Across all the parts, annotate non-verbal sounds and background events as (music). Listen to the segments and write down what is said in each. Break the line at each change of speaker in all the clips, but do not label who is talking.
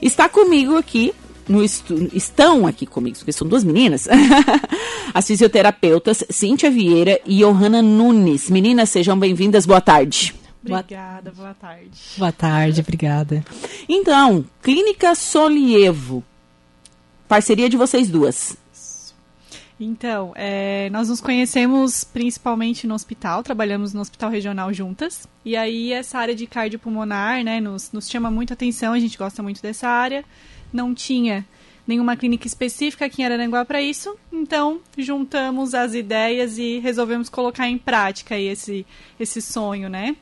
Está comigo aqui no estu... estão aqui comigo, porque são duas meninas, (laughs) as fisioterapeutas Cíntia Vieira e Johanna Nunes. Meninas, sejam bem-vindas, boa tarde.
Obrigada, boa tarde.
Boa tarde, obrigada.
Então, Clínica Solievo, parceria de vocês duas.
Então, é, nós nos conhecemos principalmente no hospital, trabalhamos no hospital regional juntas. E aí, essa área de cardiopulmonar, né, nos, nos chama muito atenção, a gente gosta muito dessa área. Não tinha nenhuma clínica específica aqui em Araranguá para isso, então juntamos as ideias e resolvemos colocar em prática esse, esse sonho, né?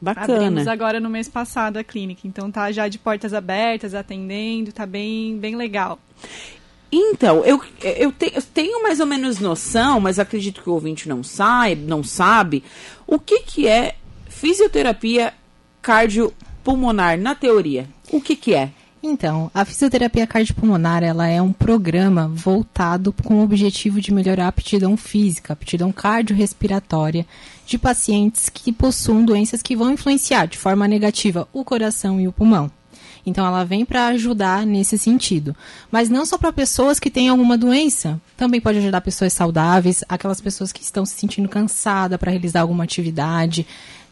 Bacana.
Abrimos agora no mês passado a clínica, então tá já de portas abertas, atendendo, tá bem, bem legal.
Então, eu, eu, te, eu, tenho mais ou menos noção, mas acredito que o ouvinte não sabe, não sabe o que, que é fisioterapia cardiopulmonar na teoria. O que, que é?
Então, a fisioterapia cardiopulmonar ela é um programa voltado com o objetivo de melhorar a aptidão física, a aptidão cardiorrespiratória de pacientes que possuem doenças que vão influenciar de forma negativa o coração e o pulmão. Então ela vem para ajudar nesse sentido. Mas não só para pessoas que têm alguma doença, também pode ajudar pessoas saudáveis, aquelas pessoas que estão se sentindo cansadas para realizar alguma atividade.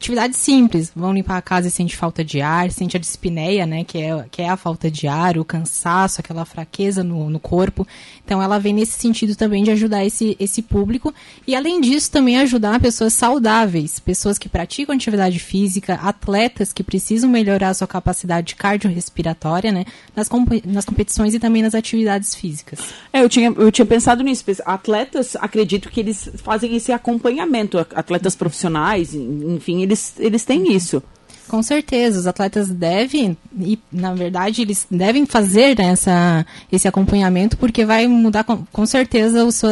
Atividades simples, vão limpar a casa e sente falta de ar, sente a dispneia, né, que é, que é a falta de ar, o cansaço, aquela fraqueza no, no corpo. Então ela vem nesse sentido também de ajudar esse, esse público e além disso também ajudar pessoas saudáveis, pessoas que praticam atividade física, atletas que precisam melhorar sua capacidade cardiorrespiratória, né, nas, nas competições e também nas atividades físicas.
É, eu tinha, eu tinha pensado nisso. Atletas, acredito que eles fazem esse acompanhamento, atletas profissionais, enfim, eles, eles têm isso.
Com certeza, os atletas devem, e na verdade eles devem fazer né, essa, esse acompanhamento, porque vai mudar com, com certeza o seu,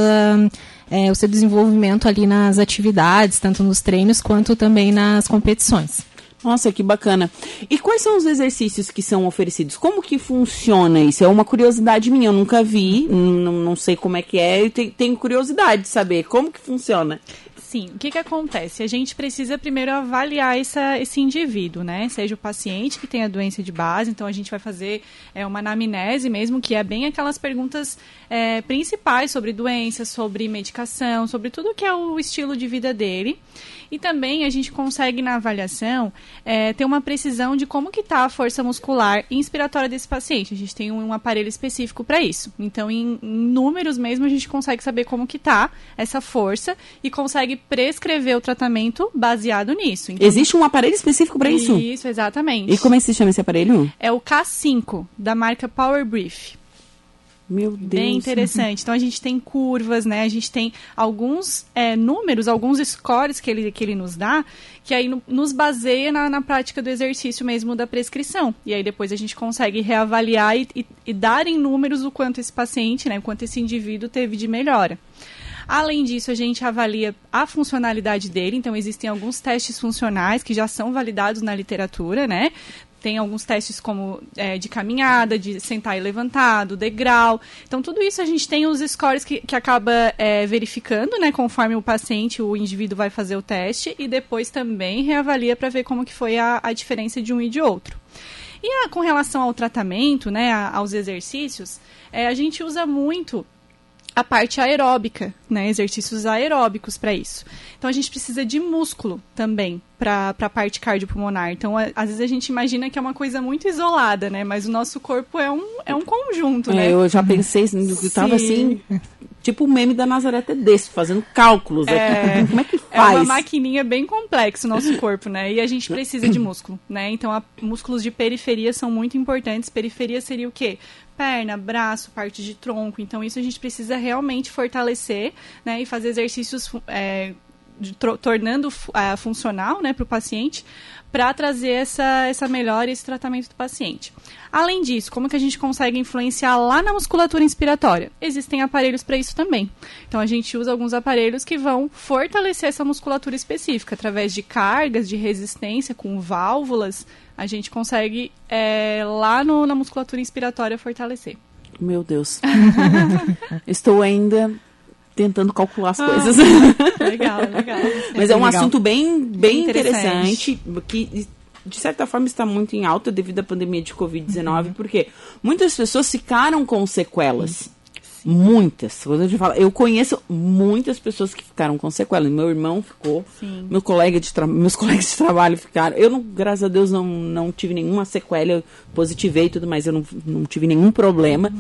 é, o seu desenvolvimento ali nas atividades, tanto nos treinos quanto também nas competições.
Nossa, que bacana. E quais são os exercícios que são oferecidos? Como que funciona isso? É uma curiosidade minha, eu nunca vi, não, não sei como é que é, e tenho curiosidade de saber como que funciona.
Sim, o que, que acontece? A gente precisa primeiro avaliar essa, esse indivíduo, né? Seja o paciente que tem a doença de base, então a gente vai fazer é, uma anamnese mesmo, que é bem aquelas perguntas é, principais sobre doença, sobre medicação, sobre tudo que é o estilo de vida dele. E também a gente consegue na avaliação é, ter uma precisão de como que está a força muscular inspiratória desse paciente. A gente tem um, um aparelho específico para isso. Então, em, em, números mesmo, a gente consegue saber como que está essa força e consegue prescrever o tratamento baseado nisso.
Então, Existe um aparelho específico para isso?
Isso, exatamente.
E como é que se chama esse aparelho?
É o K5, da marca Power Brief.
Meu Deus.
Bem interessante. Então a gente tem curvas, né? A gente tem alguns é, números, alguns scores que ele, que ele nos dá, que aí no, nos baseia na, na, prática do exercício mesmo da prescrição. E aí depois a gente consegue reavaliar e, e, e dar em números o quanto esse paciente, né? O quanto esse indivíduo teve de melhora. Além disso, a gente avalia a funcionalidade dele, então existem alguns testes funcionais que já são validados na literatura, né? tem alguns testes como é, de caminhada, de sentar e levantado, degrau. Então, tudo isso a gente tem os scores que, que acaba é, verificando, né, conforme o paciente, o indivíduo vai fazer o teste, e depois também reavalia para ver como que foi a, a diferença de um e de outro. E a, com relação ao tratamento, né, a, aos exercícios, é, a gente usa muito a parte aeróbica, né? Exercícios aeróbicos para isso. Então a gente precisa de músculo também para a parte cardiopulmonar. Então, a, às vezes a gente imagina que é uma coisa muito isolada, né? Mas o nosso corpo é um, é um conjunto,
é,
né?
Eu já pensei, eu tava assim, tipo o meme da Nazaré Tedesco, fazendo cálculos. É, (laughs) Como é que faz?
É uma maquininha bem complexa o nosso corpo, né? E a gente precisa de músculo, né? Então, a, músculos de periferia são muito importantes. Periferia seria o quê? perna, braço, parte de tronco. Então, isso a gente precisa realmente fortalecer né, e fazer exercícios é, de, tornando uh, funcional né, para o paciente para trazer essa, essa melhora e esse tratamento do paciente. Além disso, como que a gente consegue influenciar lá na musculatura inspiratória? Existem aparelhos para isso também. Então a gente usa alguns aparelhos que vão fortalecer essa musculatura específica através de cargas de resistência com válvulas. A gente consegue é, lá no, na musculatura inspiratória fortalecer.
Meu Deus. (laughs) Estou ainda tentando calcular as ah, coisas. (laughs) (laughs)
Legal, legal.
Mas é, é um legal. assunto bem, bem, interessante. interessante. que de certa forma, está muito em alta devido à pandemia de Covid-19, porque muitas pessoas ficaram com sequelas. Muitas. Quando eu, falo, eu conheço muitas pessoas que ficaram com sequelas. Meu irmão ficou,
Sim.
meu colega de meus (laughs) colegas de trabalho ficaram. Eu, não, graças a Deus, não, não tive nenhuma sequela. Eu positivei e tudo mais, eu não, não tive nenhum problema.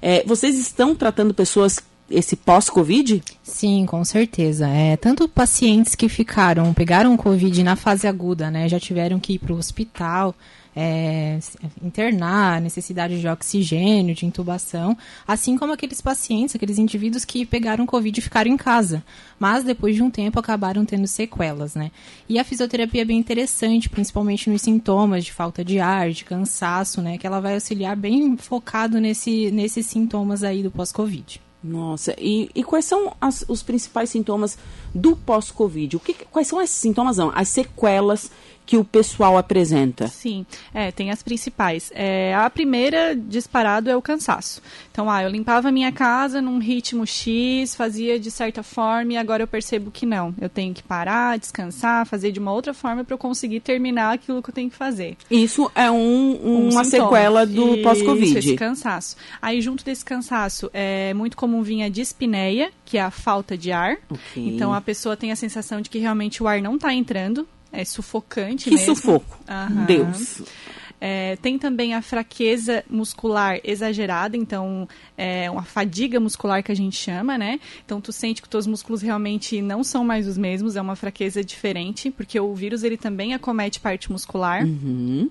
É, vocês estão tratando pessoas esse pós-Covid?
Sim, com certeza. É, tanto pacientes que ficaram, pegaram Covid na fase aguda, né? Já tiveram que ir para o hospital, é, internar, necessidade de oxigênio, de intubação, assim como aqueles pacientes, aqueles indivíduos que pegaram Covid e ficaram em casa, mas depois de um tempo acabaram tendo sequelas, né? E a fisioterapia é bem interessante, principalmente nos sintomas de falta de ar, de cansaço, né? Que ela vai auxiliar bem focado nesse, nesses sintomas aí do pós-Covid.
Nossa, e, e quais são as- os principais sintomas do pós-Covid? Quais são esses sintomas, não? As sequelas que o pessoal apresenta?
Sim, é, tem as principais. É, a primeira, disparado, é o cansaço. Então, ah, eu limpava a minha casa num ritmo X, fazia de certa forma e agora eu percebo que não. Eu tenho que parar, descansar, fazer de uma outra forma para eu conseguir terminar aquilo que eu tenho que fazer.
Isso é um-
Um
uma
sintoma.
sequela do
Isso,
pós-Covid.
esse cansaço. Aí, junto desse cansaço, é muito comum vir a dispneia, que é a falta de ar.
Ok.
Então, a pessoa tem a sensação de que realmente o ar não está entrando. É sufocante
Que
mesmo.
sufoco.
Aham.
Deus.
É, tem também a fraqueza muscular exagerada, então é uma fadiga muscular que a gente chama, né? Então tu sente que os teus músculos realmente não são mais os mesmos, é uma fraqueza diferente, porque o vírus ele também acomete parte muscular.
Uhum.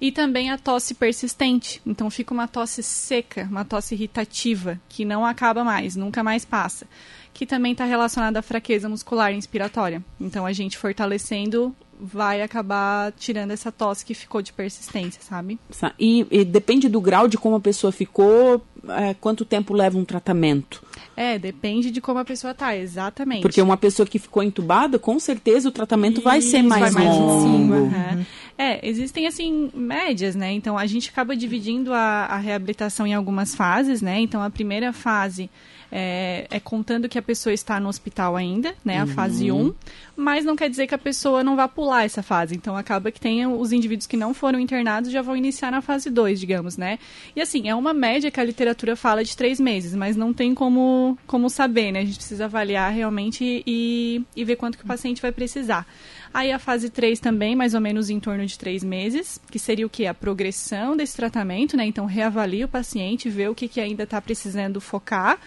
E também a tosse persistente. Então fica uma tosse seca, uma tosse irritativa, que não acaba mais, nunca mais passa. Que também está relacionada à fraqueza muscular inspiratória. Então a gente fortalecendo vai acabar tirando essa tosse que ficou de persistência, sabe?
Sa- E, e depende do grau de como a pessoa ficou, é, quanto tempo leva um tratamento.
É, depende de como a pessoa tá, exatamente.
Porque uma pessoa que ficou entubada, com certeza o tratamento vai ser
Isso,
mais
vai mais em
longo.
cima, aham. É, existem assim médias, né? Então a gente acaba dividindo a, a reabilitação em algumas fases, né? Então a primeira fase é, é contando que a pessoa está no hospital ainda, né? A fase 1, mas não quer dizer que a pessoa não vá pular essa fase. Então acaba que tem os indivíduos que não foram internados já vão iniciar na fase 2, digamos, né? E assim, é uma média que a literatura fala de três meses, mas não tem como, como saber, né? A gente precisa avaliar realmente e, e ver quanto que o paciente vai precisar. Aí a fase 3 também, mais ou menos em torno de três meses, que seria o que? A progressão desse tratamento, né? Então reavalia o paciente, vê o que, que ainda está precisando focar,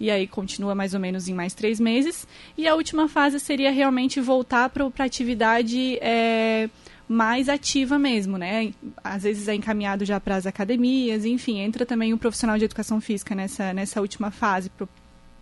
e aí continua mais ou menos em mais três meses. E a última fase seria realmente voltar para a atividade é, mais ativa mesmo, né? Às vezes é encaminhado já para as academias, enfim, entra também o profissional de educação física nessa, nessa última fase, pro-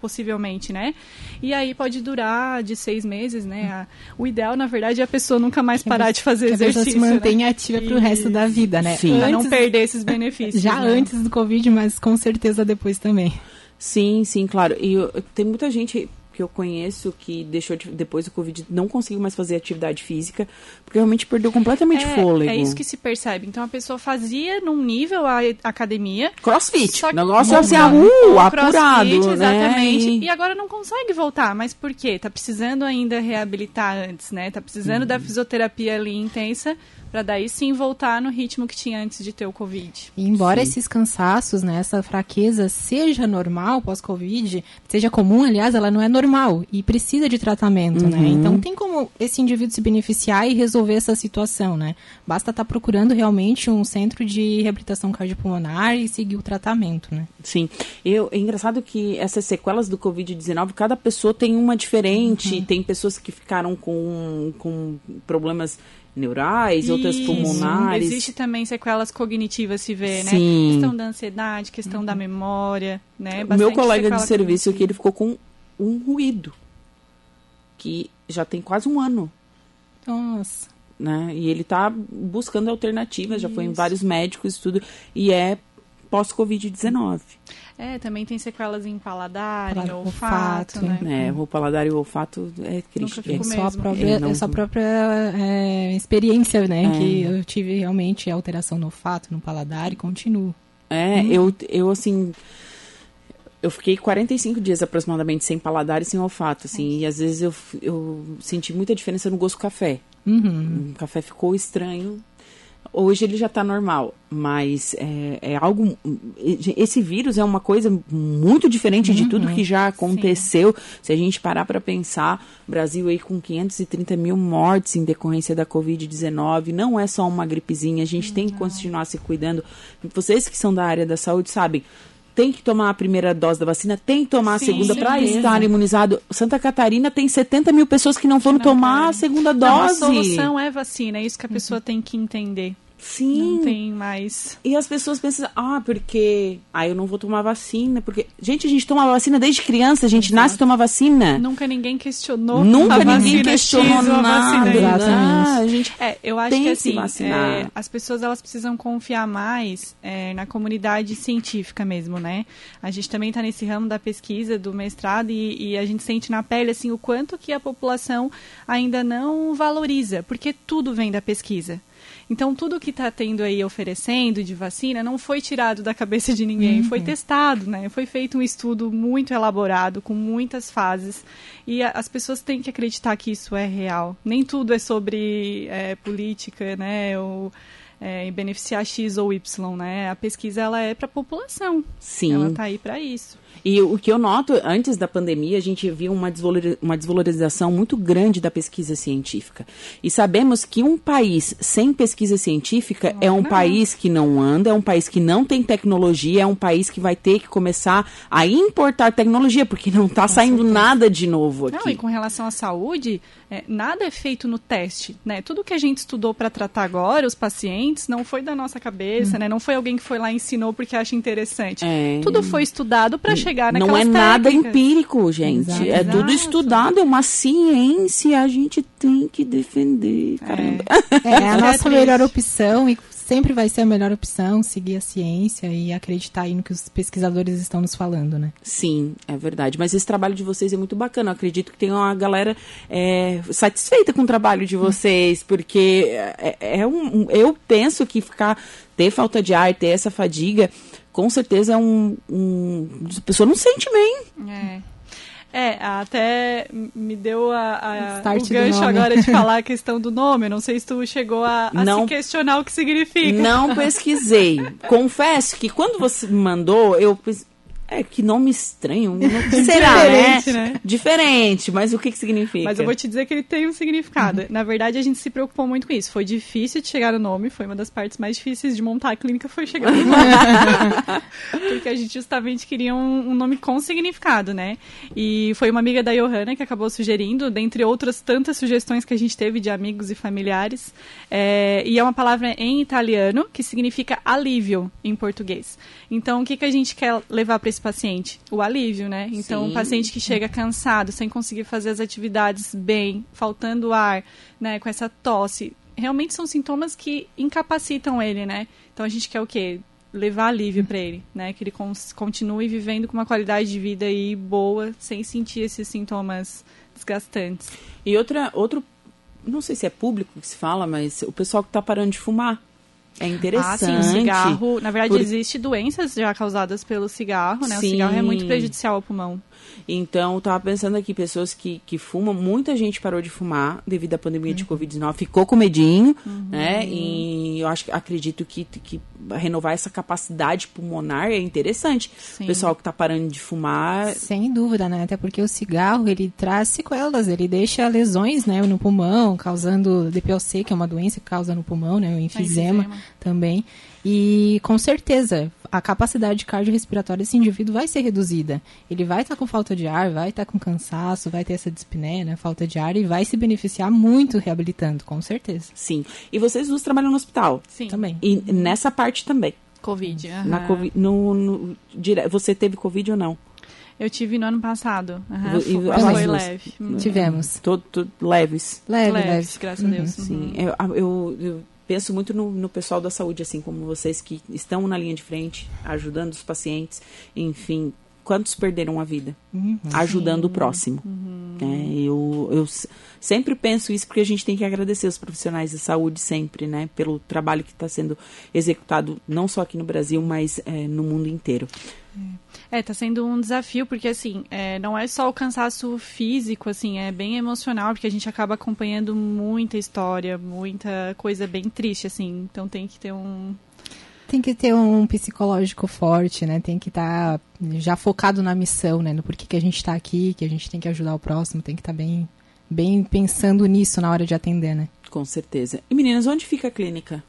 possivelmente, né? E aí pode durar de seis meses, né? O ideal, na verdade, é a pessoa nunca mais parar de fazer
que a pessoa
exercício.
se
né?
mantenha ativa pro resto da vida, né?
Sim.
Pra não
Antes-
perder esses benefícios.
já
né?
antes do Covid, mas com certeza depois também.
Sim, sim, claro. E eu- tem muita gente que eu conheço que deixou de- depois do Covid não conseguiu mais fazer atividade física, porque realmente perdeu completamente
É,
fôlego.
é isso que se percebe. Então a pessoa fazia num nível a academia.
Crossfit.
Só que-
negócio assim,
Ou
uh,
crossfit,
apurado,
exatamente.
né?
E agora não consegue voltar. Mas por quê? Tá precisando ainda reabilitar antes, né? Tá precisando
Uhum.
da fisioterapia ali intensa para daí sim voltar no ritmo que tinha antes de ter o Covid.
E embora
Sim.
esses cansaços, né, essa fraqueza seja normal pós-Covid, seja comum, aliás, ela não é normal e precisa de tratamento, né? Então tem como esse indivíduo se beneficiar e resolver essa situação, né? Basta estar procurando realmente um centro de reabilitação cardiopulmonar e seguir o tratamento, né?
Sim. Eu, é engraçado que essas sequelas do Covid-19, cada pessoa tem uma diferente. Tem pessoas que ficaram com, com problemas neurais, outras
Isso.
pulmonares.
Existe também sequelas cognitivas, se vê, né?
Sim.
Questão da ansiedade, questão da memória, né?
O meu colega de serviço aqui, ele ficou com um ruído. Que já tem quase um ano.
Nossa.
né? E ele tá buscando alternativas, já foi em
Isso.
vários médicos e tudo, e é pós-Covid-19.
É, também tem sequelas em paladar, em
Paladar,
olfato,
olfato,
né?
É, o paladar e o olfato é triste.
fico
É
É.
mesmo.
só a própria,
É, não-
é só a própria é, experiência, né?
É.
Que eu tive realmente alteração no olfato, no paladar e continuo.
É, eu, eu assim. Eu fiquei 45 dias aproximadamente sem paladar e sem olfato, assim, e às vezes eu, eu senti muita diferença no gosto do café.
Uhum.
O café ficou estranho. Hoje ele já está normal, mas é, é, algo. Esse vírus é uma coisa muito diferente de tudo que já aconteceu. Se a gente parar para pensar, Brasil aí com 530 mil mortes em decorrência da Covid-19, não é só uma gripezinha, a gente tem que continuar se cuidando. Vocês que são da área da saúde sabem, tem que tomar a primeira dose da vacina, tem que tomar
Sim,
a segunda para estar imunizado. Santa Catarina tem 70 mil pessoas que não foram
não
tomar a segunda
Não, a
dose.
solução é vacina, é isso que a pessoa tem que entender.
Sim.
Não tem mais.
E as pessoas pensam, ah, porque. Ah, eu não vou tomar vacina. Porque. Gente, a gente toma vacina desde criança, a gente nasce e toma vacina.
Nunca ninguém questionou.
Nunca
a
ninguém questionou
X ou a vacina
nada.
Exatamente.
Ah, a gente
É, eu acho que assim, é, as pessoas elas precisam confiar mais é, na comunidade científica mesmo, né? A gente também está nesse ramo da pesquisa, do mestrado, e, e a gente sente na pele assim o quanto que a população ainda não valoriza, porque tudo vem da pesquisa. Então, tudo que está tendo aí oferecendo de vacina não foi tirado da cabeça de ninguém, foi testado, né? Foi feito um estudo muito elaborado, com muitas fases. E a- as pessoas têm que acreditar que isso é real. Nem tudo é sobre é, política, né? Ou é, beneficiar X ou Y, né? A pesquisa, ela é para a população.
Sim.
Ela está aí para isso.
E o que eu noto, antes da pandemia, a gente viu uma, uma desvalorização muito grande da pesquisa científica. E sabemos que um país sem pesquisa científica é um
não.
país que não anda, é um país que não tem tecnologia, é um país que vai ter que começar a importar tecnologia, porque não está saindo nada de novo
Não,
aqui.
e com relação à saúde, é, nada é feito no teste, né? Tudo que a gente estudou para tratar agora, os pacientes, não foi da nossa cabeça, né? Não foi alguém que foi lá e ensinou porque acha interessante.
É.
Tudo foi estudado para chegar naquelas
Não é nada
técnicas.
empírico, gente.
Exato.
É tudo
Exato.
estudado, é uma ciência, a gente tem que defender. Caramba.
É a (laughs)
É
nossa melhor opção e sempre vai ser a melhor opção seguir a ciência e acreditar aí no que os pesquisadores estão nos falando, né?
Sim, é verdade. Mas esse trabalho de vocês é muito bacana. Eu acredito que tem uma galera é, satisfeita com o trabalho de vocês, porque é, é um- eu penso que ficar ter falta de ar, ter essa fadiga, com certeza é um, um a pessoa não sente bem.
É. É, até me deu a, a- o gancho agora de falar a (laughs) questão do nome. Eu Não sei se tu chegou a, a
Não.
se questionar o que significa.
Não pesquisei. (laughs) Confesso que quando você me mandou, eu é que nome estranho. Não, (laughs) será, né?
Diferente, né?
Diferente, mas o que que significa?
Mas eu vou te dizer que ele tem um significado.
Uhum.
Na verdade, a gente se preocupou muito com isso. Foi difícil de chegar no nome, foi uma das partes mais difíceis de montar a clínica, foi chegar no nome. (laughs) Porque a gente justamente queria um, um nome com significado, né? E foi uma amiga da Johanna que acabou sugerindo, dentre outras tantas sugestões que a gente teve de amigos e familiares. É, e é uma palavra em italiano que significa alívio em português. Então, o que, que a gente quer levar para esse paciente? O alívio, né? Então,
Sim.
o paciente que chega cansado, sem conseguir fazer as atividades bem, faltando ar, né, com essa tosse, realmente são sintomas que incapacitam ele, né? Então a gente quer o quê? Levar alívio para ele, né? Que ele continue vivendo com uma qualidade de vida aí boa, sem sentir esses sintomas desgastantes.
E outra, outro, não sei se é público que se fala, mas o pessoal que tá parando de fumar. É interessante.
Ah, sim, o cigarro. Na verdade,
Por-
existe doenças já causadas pelo cigarro, né? O
Sim.
cigarro é muito prejudicial ao pulmão.
Então, eu tava pensando aqui, pessoas que, que fumam, muita gente parou de fumar devido à pandemia de
Uhum.
Covid-19, ficou com medinho, né? E eu acho que acredito que, que renovar essa capacidade pulmonar é interessante.
Sim.
O pessoal que tá parando de fumar.
Sem dúvida, né? Até porque o cigarro, ele traz sequelas, ele deixa lesões, né, no pulmão, causando DPOC, que é uma doença que causa no pulmão, né, o enfisema,
enfisema.
também. E com certeza, a capacidade cardiorrespiratória desse indivíduo vai ser reduzida. Ele vai estar com falta de ar, vai estar com cansaço, vai ter essa dispneia, né, falta de ar e vai se beneficiar muito reabilitando, com certeza.
Sim. E vocês duas trabalham no hospital.
Sim.
Também.
E nessa parte também.
Covid.
Na
aham.
COVID, no, no- dire- você teve Covid ou não?
Eu tive no ano passado. aham,
E-
foi, foi leve.
Tivemos.
Todo, todo leves.
Leve,
Leves,
leve.
graças a Deus.
Sim, eu, eu, eu penso muito no, no pessoal da saúde, assim como vocês que estão na linha de frente, ajudando os pacientes, enfim, quantos perderam a vida ajudando o próximo. É, eu, eu sempre penso isso porque a gente tem que agradecer os profissionais de saúde sempre, né? Pelo trabalho que está sendo executado não só aqui no Brasil, mas é, no mundo inteiro.
É, tá sendo um desafio, porque assim, é, não é só o cansaço físico, assim, é bem emocional, porque a gente acaba acompanhando muita história, muita coisa bem triste, assim. Então tem que ter um.
Tem que ter um psicológico forte, né? Tem que estar já focado na missão, né? No porquê que a gente está aqui, que a gente tem que ajudar o próximo, tem que estar bem, bem pensando nisso na hora de atender, né?
Com certeza. E meninas, onde fica a clínica?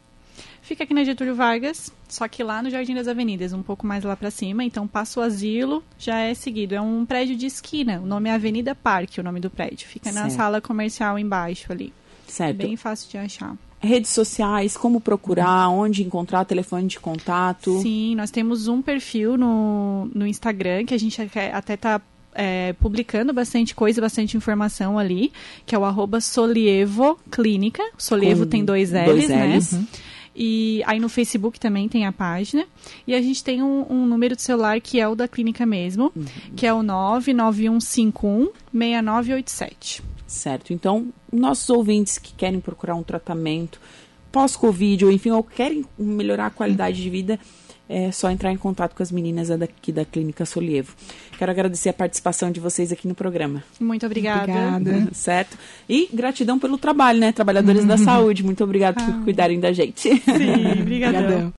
Fica aqui na Getúlio Vargas, só que lá no Jardim das Avenidas, um pouco mais lá pra cima. Então passa o asilo, já é seguido. É um prédio de esquina. O nome é Avenida Parque, o nome do prédio. Fica na
Certo.
sala comercial embaixo ali.
Certo.
Bem fácil de achar.
Redes sociais, como procurar, onde encontrar, telefone de contato.
Sim, nós temos um perfil no, no Instagram que a gente até- está publicando bastante coisa, bastante informação ali, que é o arroba Solievo Clínica. Solievo
Com
tem dois L's,
dois
né?
Ls.
E aí no Facebook também tem a página. E a gente tem um, um número de celular que é o da clínica mesmo, que é o 99151 6987.
Certo. Então, nossos ouvintes que querem procurar um tratamento pós-Covid, ou enfim, ou querem melhorar a qualidade de vida, é só entrar em contato com as meninas daqui da Clínica Solievo. Quero agradecer a participação de vocês aqui no programa.
Muito obrigada.
Obrigada. (laughs)
Certo? E gratidão pelo trabalho, né? Trabalhadores da saúde, muito obrigado por cuidarem da gente.
Sim, (laughs) obrigadão.
Obrigadão.